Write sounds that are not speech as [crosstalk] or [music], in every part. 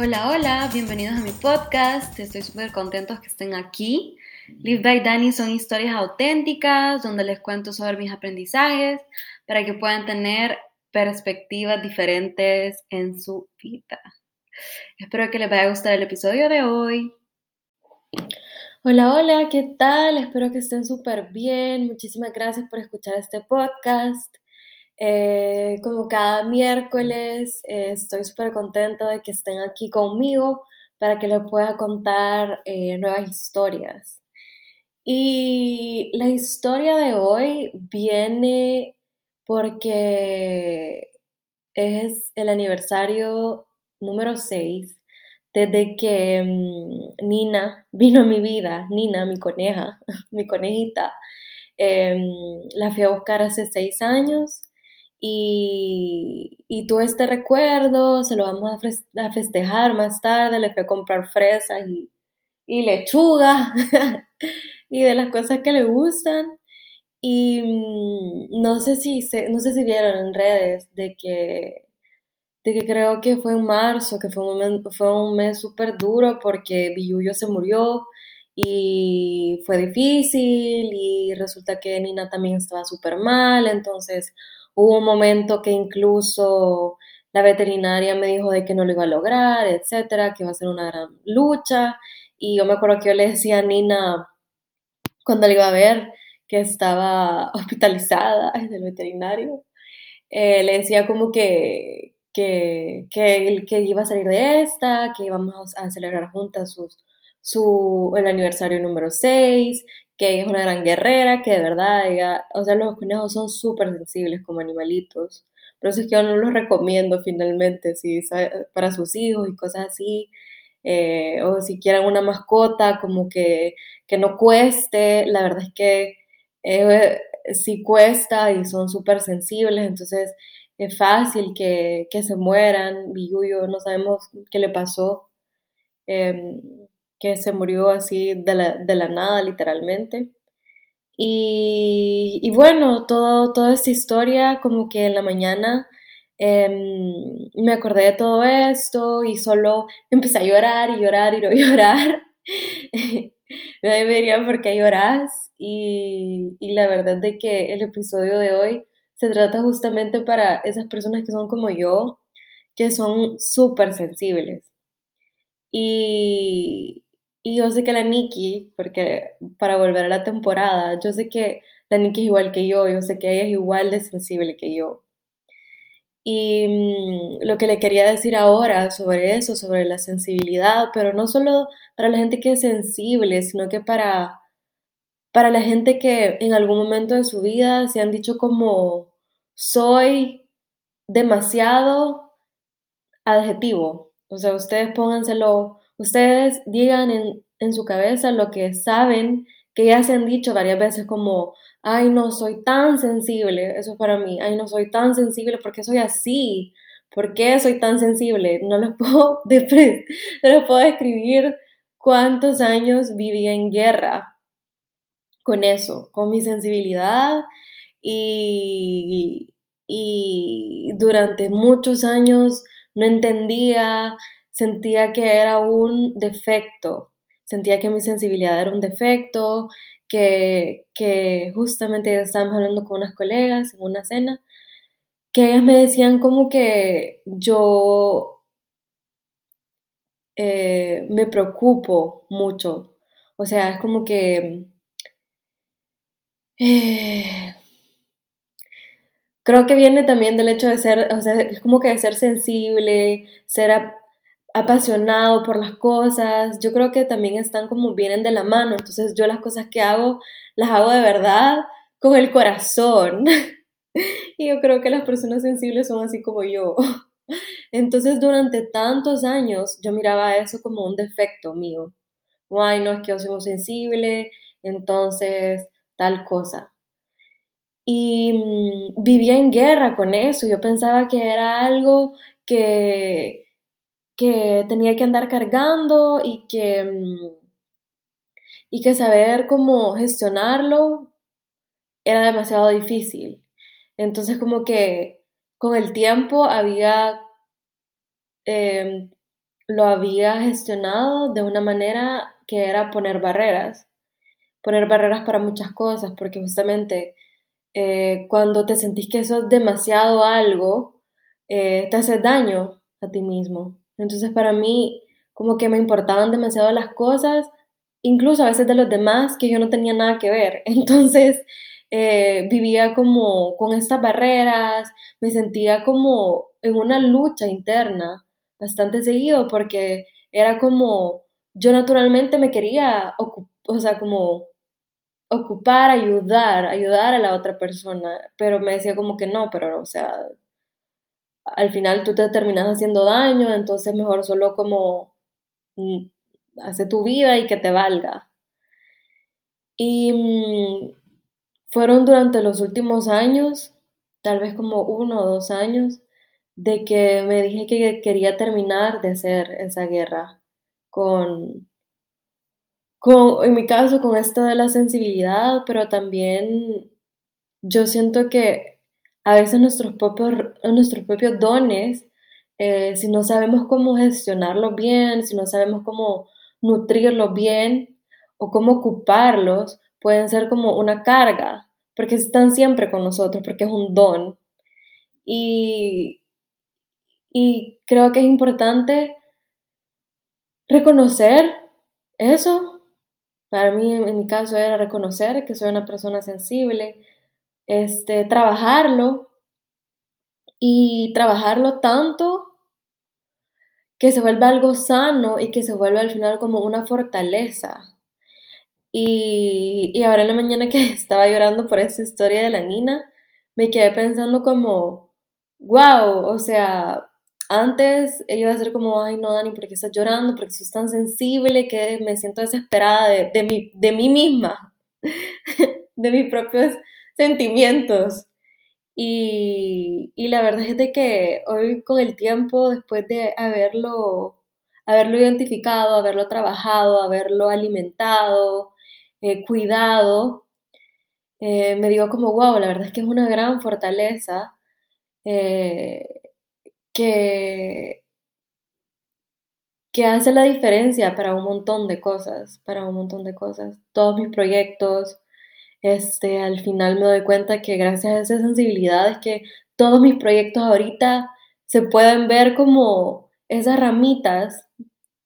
Hola, hola, bienvenidos a mi podcast. Estoy súper contentos que estén aquí. Live by Dani son historias auténticas donde les cuento sobre mis aprendizajes para que puedan tener perspectivas diferentes en su vida. Espero que les vaya a gustar el episodio de hoy. Hola, hola, ¿qué tal? Espero que estén súper bien. Muchísimas gracias por escuchar este podcast. Eh, como cada miércoles, eh, estoy súper contenta de que estén aquí conmigo para que les pueda contar eh, nuevas historias. Y la historia de hoy viene porque es el aniversario número 6 desde que mm, Nina vino a mi vida, Nina, mi coneja, [laughs] mi conejita, em, la fui a buscar hace seis años y, y este recuerdo se lo vamos a, festejar más tarde. Le fui a comprar fresas y, lechuga [laughs] y de las cosas que le gustan. Y mm, no sé si no sé si vieron en redes de que, de que creo que fue en marzo, que fue un, fue un mes súper duro porque Billuyo se murió y fue difícil y resulta que Nina también estaba súper mal, entonces Hubo un momento que incluso la veterinaria me dijo de que no lo iba a lograr, etcétera, que iba a ser una gran lucha. Y yo me acuerdo que yo le decía a Nina cuando le iba a ver que estaba [laughs] hospitalizada en el veterinario, eh, le decía como que, que, que, que, iba a salir de esta, que íbamos a celebrar juntas sus, su, el aniversario número 6, que es una gran guerrera, que de verdad, ella, o sea, los conejos son súper sensibles como animalitos. Por eso es que yo no los recomiendo finalmente, si para sus hijos y cosas así. Eh, o si quieren una mascota, como que, que no cueste, la verdad es que eh, sí cuesta y son súper sensibles, entonces es fácil que, que se mueran. Billuyo, no sabemos qué le pasó. Em, que se murió así de la, de la nada, literalmente. Y, bueno, todo, toda esta historia, como que en la mañana em, me acordé de todo esto y solo empecé a llorar y llorar y [laughs] llorar. [laughs] me dirían por qué lloras y, y la verdad de que el episodio de hoy se trata justamente para esas personas que son como yo, que son súper sensibles. Y, y yo sé que la Nikki, porque para volver a la temporada, yo sé que la Nikki es igual que yo, yo sé que ella es igual de sensible que yo. Y mm, lo que le quería decir ahora sobre eso, sobre la sensibilidad, pero no solo para la gente que es sensible, sino que para, para la gente que en algún momento de su vida se han dicho como soy demasiado adjetivo. O sea, ustedes pónganselo ustedes digan en, su cabeza lo que saben, que ya se han dicho varias veces como, ay, no soy tan sensible, eso es para mí, ay, no soy tan sensible porque soy así, ¿por qué soy tan sensible? No les [laughs] puedo, no les puedo describir cuántos años viví en guerra con eso, con mi sensibilidad y, y durante muchos años no entendía sentía que era un defecto, sentía que mi sensibilidad era un defecto, que, que justamente estábamos hablando con unas colegas en una cena, que ellas me decían como que yo eh, me preocupo mucho, o sea, es como que... Eh, creo que viene también del hecho de ser, o sea, es como que de ser sensible, ser apasionado por las cosas, yo creo que también están como vienen de la mano, entonces yo las cosas que hago las hago de verdad con el corazón. [laughs] y yo creo que las personas sensibles son así como yo. [laughs] Entonces durante tantos años yo miraba eso como un defecto mío. Ay, no es que yo soy sensible, entonces tal cosa. Y mm, vivía en guerra con eso, yo pensaba que era algo que, que tenía que andar cargando y que, mm, y que saber cómo gestionarlo era demasiado difícil. Entonces como que con el tiempo había em, lo había gestionado de una manera que era poner barreras, poner barreras para muchas cosas, porque justamente eh, cuando te sentís que eso es demasiado algo, eh, te hace daño a ti mismo. Entonces para mí como que me importaban demasiado las cosas, incluso a veces de los demás, que yo no tenía nada que ver. [laughs] Entonces eh, vivía como con estas barreras, me sentía como en una lucha interna bastante seguido porque era como yo naturalmente me quería, o sea, como ocupar, ayudar, ayudar a la otra persona, pero me decía como que no, pero o sea, al final tú te terminas haciendo daño, entonces mejor solo como mm, hace tu vida y que te valga. Y mm, fueron durante los últimos años, tal vez como uno o dos años, de que me dije que quería terminar de hacer esa guerra con, con, en mi caso, con esto de la sensibilidad, pero también yo siento que a veces nuestros propios, nuestros propios dones, eh, si no sabemos cómo gestionarlos bien, si no sabemos cómo nutrirlos bien o cómo ocuparlos, pueden ser como una carga, porque están siempre con nosotros, porque es un don. Y, y creo que es importante reconocer eso. Para mí, en mi caso, era reconocer que soy una persona sensible, este, trabajarlo y trabajarlo tanto que se vuelva algo sano y que se vuelva al final como una fortaleza. Y, y ahora en la mañana que [laughs] estaba llorando por esa historia de la Nina, me quedé pensando como, wow, o sea, antes iba a ser como, ay no, Dani, ¿por qué estás llorando? Porque sos tan sensible que me siento desesperada de, mi, de mí misma, [laughs] de mis propios sentimientos. Y, la verdad es de que hoy con el tiempo, después de haberlo, haberlo identificado, haberlo trabajado, haberlo alimentado, eh, cuidado, eh, me digo como, wow, la verdad es que es una gran fortaleza. Eh, que, que hace la diferencia para un montón de cosas, para un montón de cosas. Todos mis proyectos, este, al final me doy cuenta que gracias a esa sensibilidad es que todos mis proyectos ahorita se pueden ver como esas ramitas,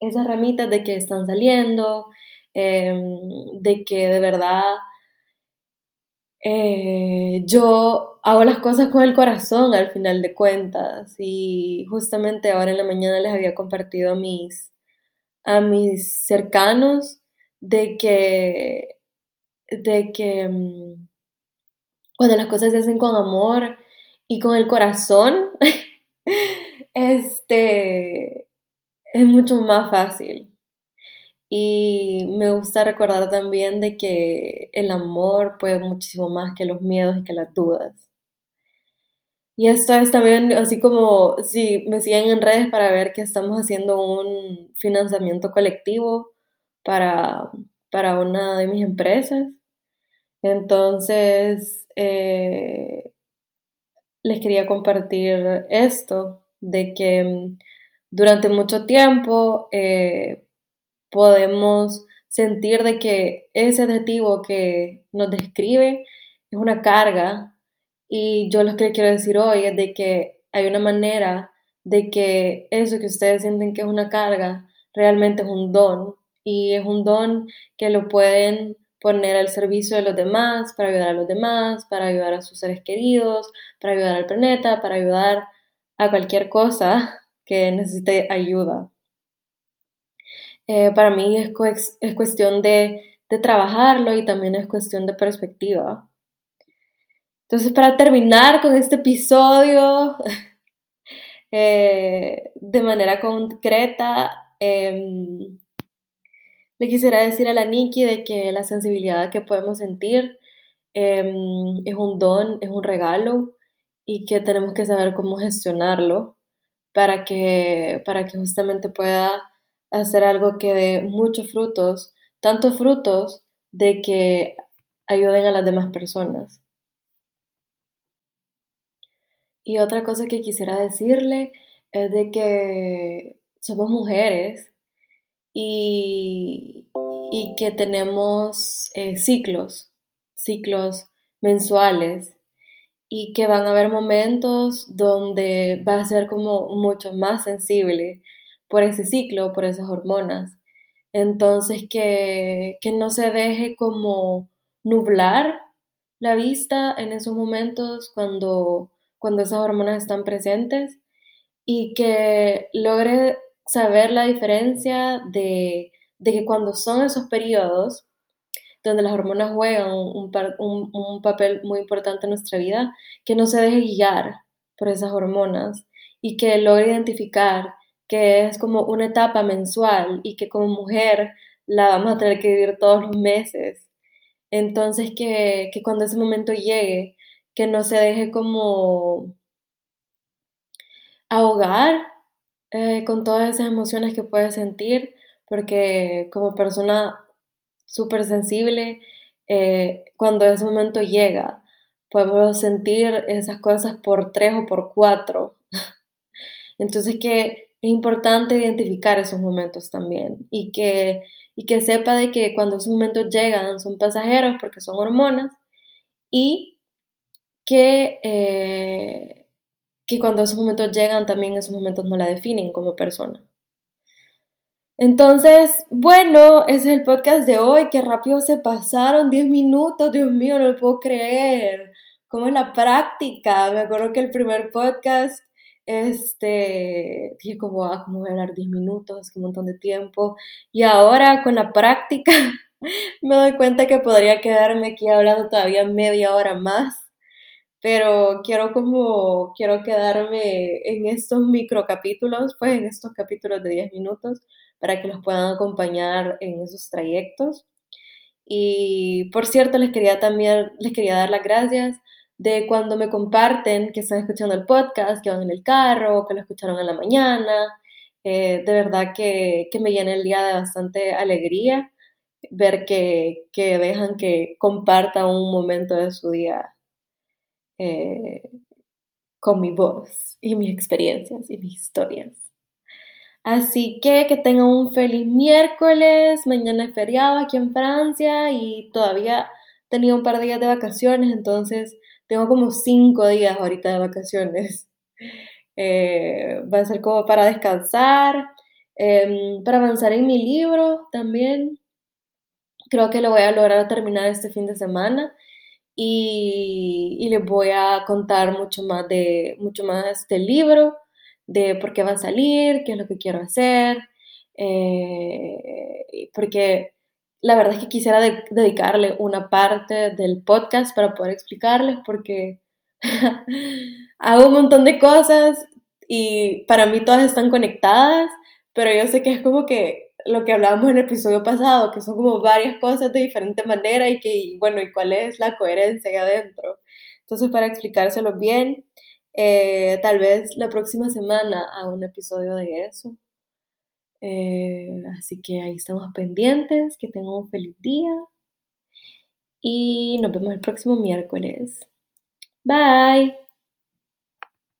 esas ramitas de que están saliendo, em, de que de verdad eh, yo hago las cosas con el corazón al final de cuentas. Y justamente ahora en la mañana les había compartido a mis, a mis cercanos de que, de que mm, cuando las cosas se hacen con amor y con el corazón, [laughs] este, es mucho más fácil. Y me gusta recordar también de que el amor puede muchísimo más que los miedos y que las dudas. Y esto es también así como si me siguen en redes para ver que estamos haciendo un financiamiento colectivo para, para una de mis empresas. Entonces, eh, les quería compartir esto, de que durante mucho tiempo eh, podemos sentir de que ese adjetivo que nos describe es una carga. Y yo lo que quiero decir hoy es de que hay una manera de que eso que ustedes sienten que es una carga realmente es un don. Y es un don que lo pueden poner al servicio de los demás, para ayudar a los demás, para ayudar a sus seres queridos, para ayudar al planeta, para ayudar a cualquier cosa [laughs] que necesite ayuda. Eh, para mí es, es cuestión de, de, trabajarlo y también es cuestión de perspectiva. Entonces, para terminar con este episodio [laughs] eh, de manera concreta, em, le quisiera decir a la Nikki de que la sensibilidad que podemos sentir em, es un don, es un regalo y que tenemos que saber cómo gestionarlo para que, para que justamente pueda hacer algo que dé muchos frutos, tantos frutos de que ayuden a las demás personas. Y otra cosa que quisiera decirle es de que somos mujeres y, que tenemos eh, ciclos, ciclos mensuales y que van a haber momentos donde va a ser como mucho más sensible por ese ciclo, por esas hormonas. Entonces, que, que no se deje como nublar la vista en esos momentos cuando, cuando esas hormonas están presentes y que logre saber la diferencia de, de que cuando son esos periodos donde las hormonas juegan un, un, papel muy importante en nuestra vida, que no se deje guiar por esas hormonas y que logre identificar que es como una etapa mensual y que como mujer la vamos a tener que vivir todos los meses. Entonces que, que cuando ese momento llegue, que no se deje como ahogar eh, con todas esas emociones que puede sentir, porque como persona súper sensible, eh, cuando ese momento llega, podemos sentir esas cosas por tres o por cuatro. [laughs] Entonces que es importante identificar esos momentos también y que, y que sepa de que cuando esos momentos llegan son pasajeros porque son hormonas y que, eh, que cuando esos momentos llegan también esos momentos no la definen como persona. Entonces, bueno, ese es el podcast de hoy. Qué rápido se pasaron 10 minutos. Dios mío, no lo puedo creer. ¿Cómo es la práctica? Me acuerdo que el primer podcast, este, dije como, ah, ¿cómo voy a hablar 10 minutos? Qué montón de tiempo. Y ahora con la práctica [laughs] me doy cuenta que podría quedarme aquí hablando todavía media hora más. Pero quiero como, quiero quedarme en estos microcapítulos, pues en estos capítulos de 10 minutos para que los puedan acompañar en esos trayectos. Y por cierto, les quería también, les quería dar las gracias de cuando me comparten que están escuchando el podcast, que van en el carro, que lo escucharon en la mañana. Eh, de verdad que, que, me llena el día de bastante alegría ver que, que dejan que comparta un momento de su día eh, con mi voz y mis experiencias y mis historias. Así que que tengan un feliz miércoles. Mañana es feriado aquí en Francia y todavía tenía un par de días de vacaciones, entonces tengo como cinco días ahorita de vacaciones. [laughs] Eh, va a ser como para descansar, em, para avanzar en mi libro también. Creo que lo voy a lograr terminar este fin de semana y, y les voy a contar mucho más de mucho más del libro de por qué va a salir, qué es lo que quiero hacer, eh, porque la verdad es que quisiera dedicarle una parte del podcast para poder explicarles, porque [laughs] hago un montón de cosas y para mí todas están conectadas, pero yo sé que es como que lo que hablábamos en el episodio pasado, que son como varias cosas de diferente manera y que, bueno, ¿y cuál es la coherencia ahí adentro? Entonces, para explicárselo bien, eh, tal vez la próxima semana a un episodio de eso. Eh, así que ahí estamos pendientes. Que tengan un feliz día. Y nos vemos el próximo miércoles. Bye.